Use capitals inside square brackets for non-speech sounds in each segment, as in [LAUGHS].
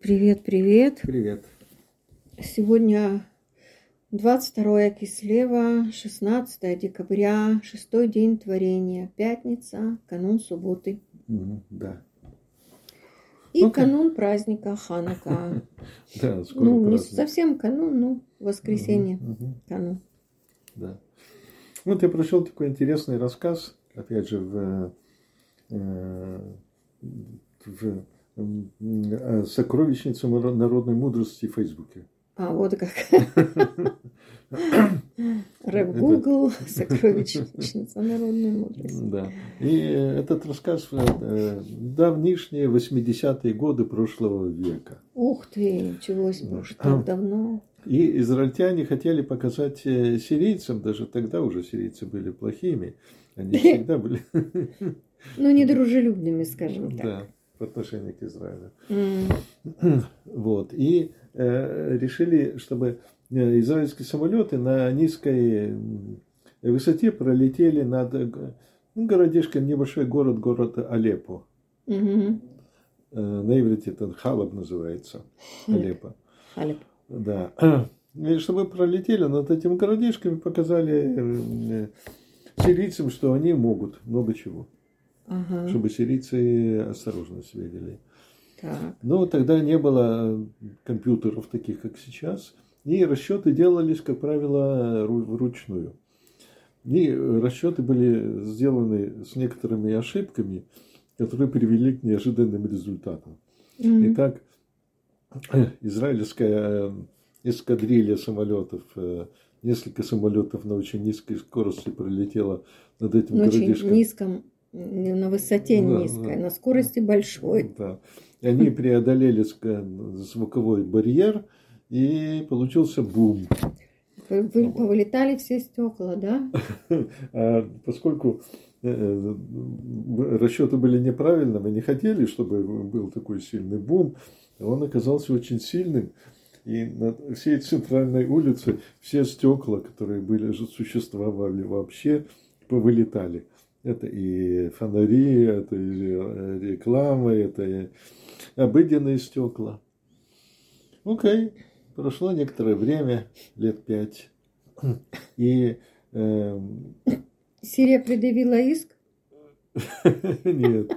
Привет, привет. Привет. Сегодня 22 Кислева, 16 декабря, шестой день творения, пятница, канун субботы. Мгм, Да. И Ну-ка. канун праздника Ханука. [LAUGHS] Да, скоро Ну, не праздник. совсем канун, ну, воскресенье мгм, канун. Да. Вот я прочел такой интересный рассказ, опять же, в, э, в э, сокровищнице моро- народной мудрости в Фейсбуке. А, вот как. [LAUGHS] Рэп Гугл, сокровищница народной мудрости. Да. И этот рассказ э, давнишние 80-е годы прошлого века. Ух ты, чего себе, уж так давно. И израильтяне хотели показать э, сирийцам, даже тогда уже сирийцы были плохими, они [LAUGHS] всегда были Ну, [LAUGHS] недружелюбными, скажем так. да, в отношении к Израилю. М, [CLEARS THROAT] Вот. И э, решили, чтобы э, израильские самолеты на низкой высоте пролетели над э, ну, городишком, небольшой город, город Алеппо. мгм. Э, на иврите это Халаб называется. Алеппо. Халеб. Да. [CLEARS THROAT] И чтобы пролетели над этим городишком и показали э, сирийцам, что они могут много чего. Ага. Чтобы сирийцы осторожно себя вели. Так. Но тогда не было компьютеров таких, как сейчас. И расчеты делались, как правило, ру- вручную. И расчеты были сделаны с некоторыми ошибками, которые привели к неожиданным результатам. Мгм. Итак, израильская э, эскадрилья самолетов, э, несколько самолетов на очень низкой скорости пролетела над этим На очень городишком. низком, не на высоте Да, низкой, да. на скорости большой. Да. И они преодолели звуковой барьер, и получился бум. Вы, вы повылетали все стекла, да? [LAUGHS] А поскольку э, э, расчеты были неправильными, не хотели, чтобы был такой сильный бум, он оказался очень сильным. И на всей центральной улице все стекла, которые были, существовали вообще, повылетали. Это и фонари, это и э, рекламы, это и обыденные стекла. Окей, прошло некоторое время, лет пять. И эм, Сирия предъявила иск? [LAUGHS] Нет.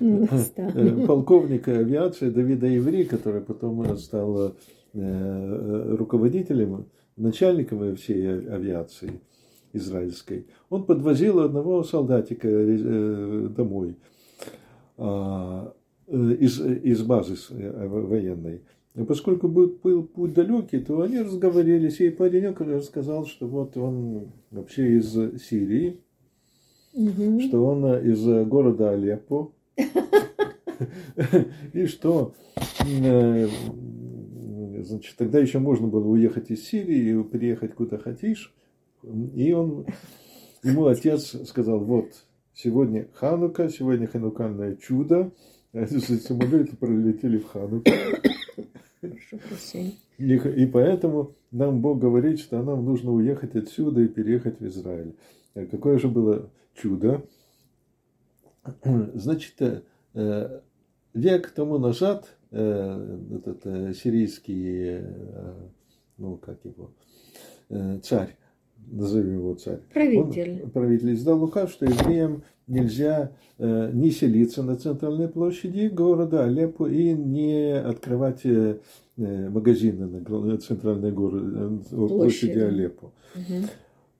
Ну, Э, достала. Полковник авиации Давида Иври, который потом стал э, руководителем, начальником всей авиации израильской, он подвозил одного солдатика э, домой а, э, из, из базы э, военной. И поскольку был, был путь далекий, то они разговорились, и паренек рассказал, что вот он вообще из Сирии, Мгм. что он э, из э, города Алеппо. И что, э, значит, тогда еще можно было уехать из Сирии и приехать куда хотишь. И он, ему отец сказал, вот, сегодня Ханука, сегодня ханукальное чудо. А эти самолеты пролетели в Хануку. И, и поэтому нам Бог говорит, что нам нужно уехать отсюда и переехать в Израиль. А Какое же было чудо? [CLEARS THROAT] Значит, э, э, век тому назад э, этот э, сирийский, э, ну как его, э, царь, назовем его царь, Правитель. он, правитель издал указ, что евреям нельзя э, не селиться на центральной площади города Алеппо и не открывать э, э, магазины на гла- центральной горо- э, площади Площади. Алеппо. Мгм.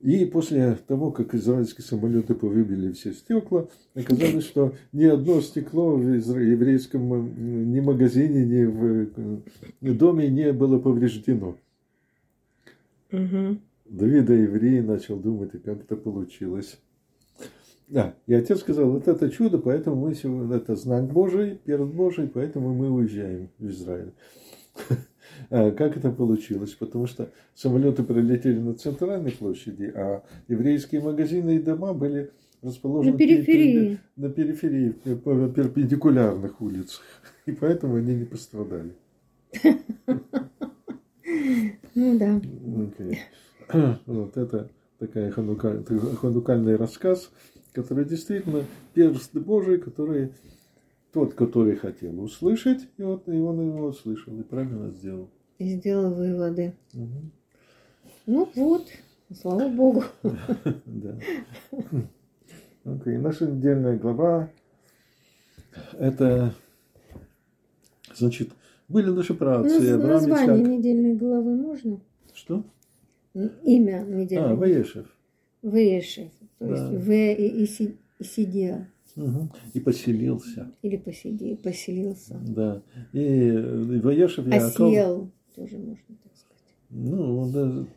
И после того, как израильские самолеты повыбили все стекла, оказалось, что ни одно стекло в еврейском э, ни магазине, ни в э, доме не было повреждено. Мгм. Давида еврей начал думать, и как это получилось. Да, и отец сказал, вот это чудо, поэтому мы сегодня, это знак Божий, перст Божий, поэтому мы уезжаем в Израиль. [LAUGHS] А Как это получилось? Потому что самолеты прилетели на центральной площади, а еврейские магазины и дома были расположены На периферии. на периферии, по перпендикулярных улицах. И поэтому они не пострадали. [LAUGHS] Ну да. Окей. [CLEARS THROAT] Вот это такая ханука- ханукальный рассказ, который действительно перст Божий, который тот, который хотел услышать, и вот и он его услышал и правильно сделал. И сделал выводы. Мгм. Ну вот, слава Богу. [LAUGHS] Да. Окей, наша недельная глава это значит были наши Авраам, Название недельной главы можно? Что? Имя недельной А, Ваешев. Вешев, то есть Да. В и, и, и сидел. Мгм. И поселился. Или посиди, поселился. Да. И э, Ваешев Яаков. Осел, тоже можно так сказать. Ну, он даже-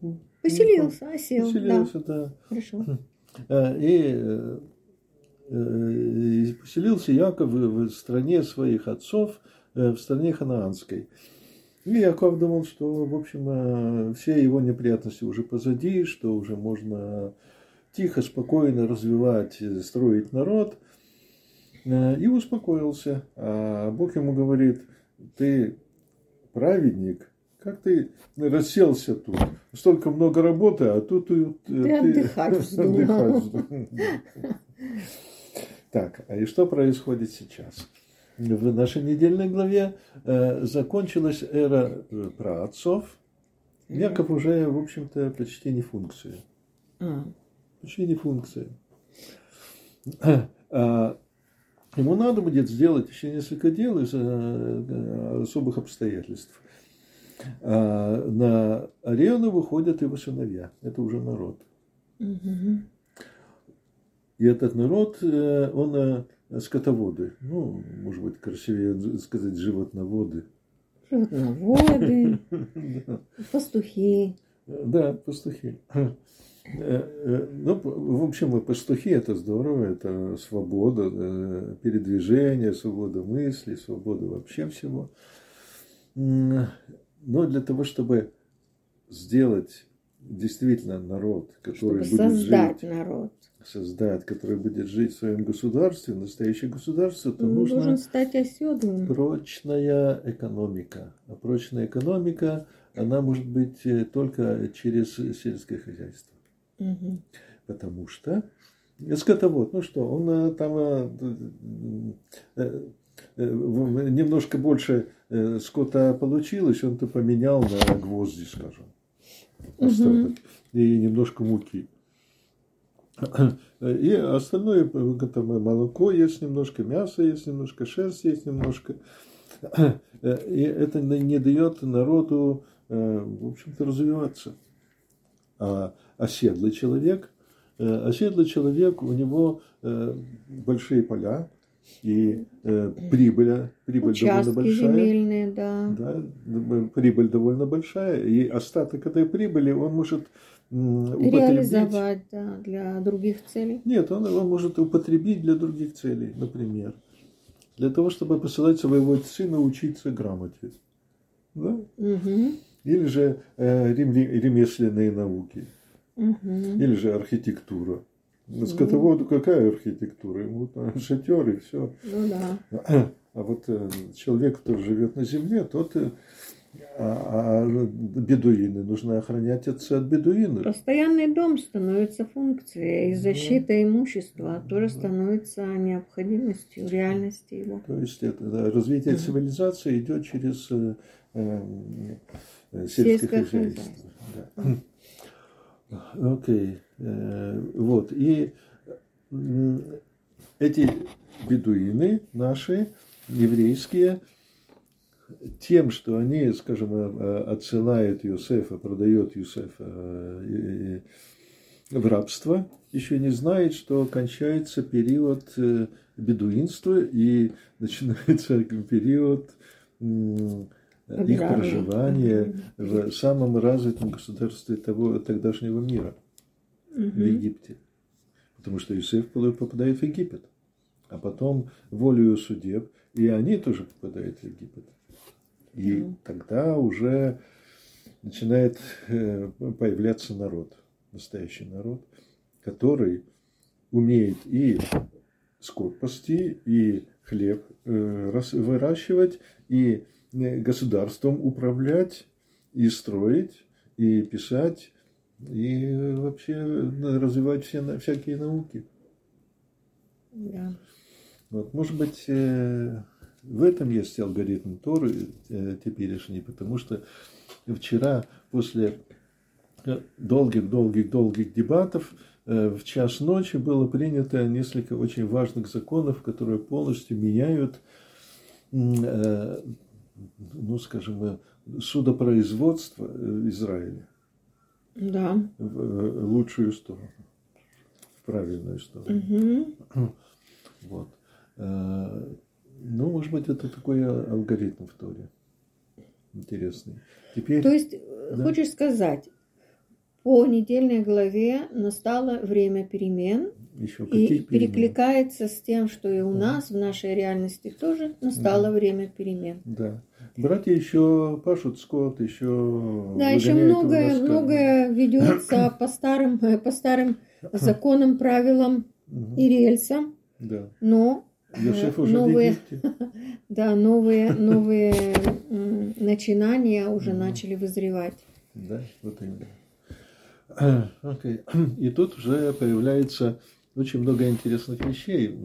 ну, Поселился, осел, Поселился, да. да. Хорошо. А, И, э, э, и поселился Яков в стране своих отцов, э, в стране ханаанской. И Яков думал, что, в общем, э, все его неприятности уже позади, что уже можно тихо, спокойно развивать, э, строить народ. Э, И успокоился. А Бог ему говорит, ты праведник, как ты расселся тут? Столько много работы, а тут Ты отдыхать [LAUGHS] вздумал. отдыхать вздумал. Так, а и что происходит сейчас? В нашей недельной главе э, закончилась эра э, праотцов. Яков уже, в общем-то, почти не функция. А, Почти не функция. А, Ему надо будет сделать еще несколько дел из э, особых обстоятельств. А На арену выходят его сыновья. Это уже народ. мгм. И этот народ, э, он э, скотоводы. Ну, может быть, красивее сказать животноводы. Животноводы, [LAUGHS] пастухи. Да, пастухи. Э, э, Ну, в общем, и пастухи это здорово, это свобода э, передвижения, свобода мысли, свобода вообще всего. Но для того, чтобы сделать действительно народ, который Чтобы будет создать жить, народ. Создать, который будет жить в своем государстве, настоящее государство, то Он нужно должен стать оседлым. прочная экономика. А прочная экономика, она может быть э, только через сельское хозяйство. Мгм. Потому что скотовод, ну что, он э, там э, немножко больше скота получилось, он-то поменял на гвозди, скажем, остаток, и немножко муки. И остальное, там молоко есть немножко, мясо есть немножко, шерсть есть немножко. И это не не дает народу, э, в общем-то, развиваться. А оседлый человек, э, оседлый человек, у него э, большие поля, и э, прибыль, прибыль довольно Участки большая. земельные, да. Да, прибыль довольно большая, и остаток этой прибыли он может. Реализовать, да, для других целей. Нет, он его может употребить для других целей, например. Для того, чтобы посылать своего сына учиться грамоте. Да? Мгм. Или же э, ремесленные науки. Мгм. Или же архитектура. На скотоводу какая архитектура? Ему [LAUGHS] шатер и все. Ну да. [CLEARS THROAT] А вот э, человек, который живет на земле, тот э, а, а бедуины нужно охранять от, от бедуинов. Постоянный дом становится функцией, и защита имущества тоже становится необходимостью, реальностью его. То есть это да, развитие цивилизации идет через э, э, Сельское хозяйство. Да. Окей. Э, Вот. И эти бедуины наши, еврейские, тем, что они, скажем, э, отсылают Юсефа, продают Юсефа э, в рабство, еще не знает, что кончается период бедуинства и [LAUGHS] начинается период их Обижания. проживания Мгм. в самом развитом государстве того тогдашнего мира, в. Египте. Потому что Иосиф попадает в Египет, а потом волею судеб, и они тоже попадают в Египет. И тогда уже начинает э, появляться народ, настоящий народ, который умеет и скот пасти, и хлеб э, выращивать, и э, государством управлять, и строить, и писать, и э, вообще развивать все, всякие науки. Да. Вот, может быть, э, в этом есть алгоритм Торы э, теперешний, потому что вчера после долгих-долгих-долгих дебатов э, в час ночи было принято несколько очень важных законов, которые полностью меняют, ну, скажем, судопроизводство Израиля. Да. В лучшую сторону, в правильную сторону. Угу. [CLEARS THROAT] Вот. Ну, может быть, это такой алгоритм в Торе. Интересный. Теперь, То есть, э, да. хочешь сказать, по недельной главе настало время перемен. Еще и перекликается с тем, что и у нас, в нашей реальности тоже настало да. время перемен. Да. Братья еще пашут скот, еще Да, еще многое, многое ведется по старым, по старым законам, правилам и рельсам. Да. Но Йосеф уже новые, [LAUGHS] да, новые, новые начинания уже начали вызревать. Да, вот именно. [CLEARS THROAT] Okay. И тут уже появляется очень много интересных вещей.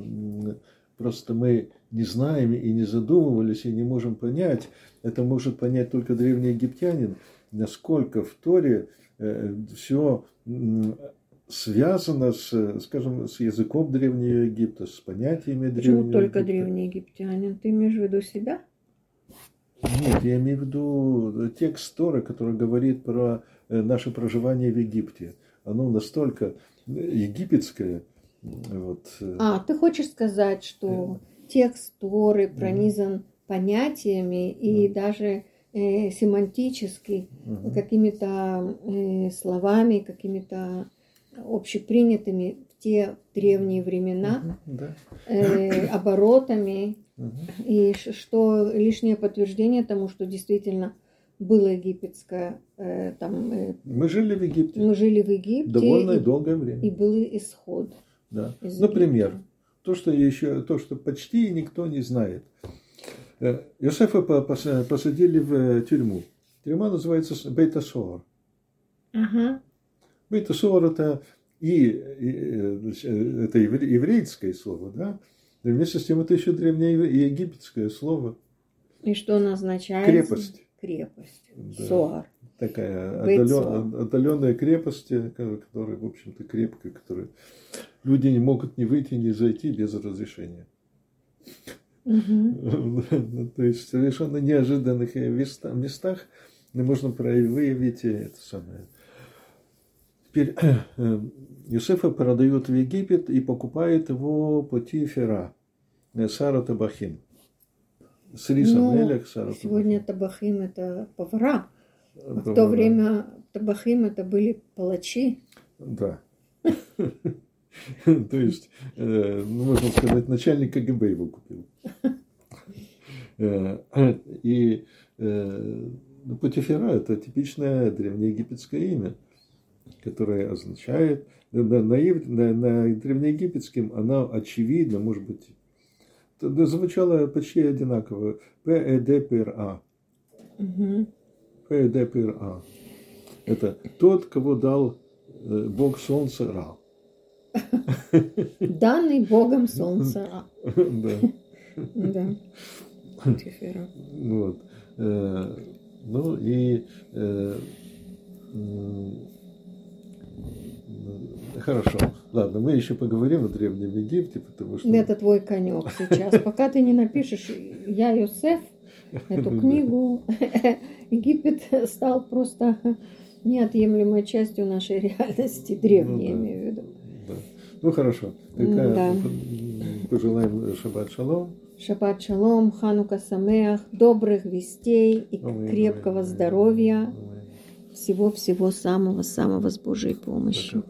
Просто мы не знаем и не задумывались, и не можем понять. Это может понять только древний египтянин, насколько в Торе э, все связано с, скажем, с языком Древнего Египта, с понятиями Почему Древнего только Египта. древний египтянин? Ты имеешь в виду себя? Нет, я имею в виду текст Торы, который говорит про э, наше проживание в Египте. Оно настолько египетское. Вот. э, А, ты хочешь сказать, что текст Торы пронизан понятиями и даже э, семантически Мгм. какими-то э, словами, какими-то общепринятыми в те древние времена Да. э, оборотами Мгм. и что лишнее подтверждение тому, что действительно было египетское, э, там э, Мы жили в Египте мы жили в Египте довольно и, долгое время. и был исход. Да. Например, Египта. То, что еще, то, что почти никто не знает. Э, по- пос- посадили в э, тюрьму. Тюрьма называется Бейтасор. Ага. Бейтасор это и, и, э, это евре- еврейское слово, да? И вместе с тем это еще древнеегипетское слово. И что он означает? Крепость. Крепость. Да. Соар. Такая отдален- отдаленная крепость, э, которая, в общем-то, крепкая, которая люди не могут не выйти, не зайти без разрешения. Мгм. [LAUGHS] То есть в совершенно неожиданных э, места- местах можно выявить э, это самое. Теперь [CLEARS THROAT] э, Юсефа продают в Египет и покупает его Потифера, э, Сара Табахим. С рисом Ну, Сара Сегодня табахим это повара. В то время табахим это были палачи. Да. [LAUGHS] То есть, э, ну, можно сказать, начальник КГБ его купил. Э, И э, ну, Путифера – это типичное древнеегипетское имя, которое означает, на, на, на ев- на- на древнеегипетском оно очевидно, может быть, да, звучало почти одинаково. П-Э-Д-П-Р-А. Мгм. П-Э-Д-П-Р-А. Это тот, кого дал э, Бог Солнца Ра. [LAUGHS] Данный Богом солнца. А, [LAUGHS] Да. Да. Вот. Э, Ну и э, хорошо. Ладно, мы еще поговорим о Древнем Египте, потому что Это твой конек сейчас. Пока ты не напишешь «Я Йосеф», эту книгу, [LAUGHS] Египет стал просто неотъемлемой частью нашей реальности, древней, Ну да. имею в виду. да. Ну хорошо. Тогда да. пожелаем шаббат шалом. Шаббат шалом, Ханука Самеах, добрых вестей и Аминь, крепкого аминь, здоровья, всего-всего самого-самого с Божьей помощью.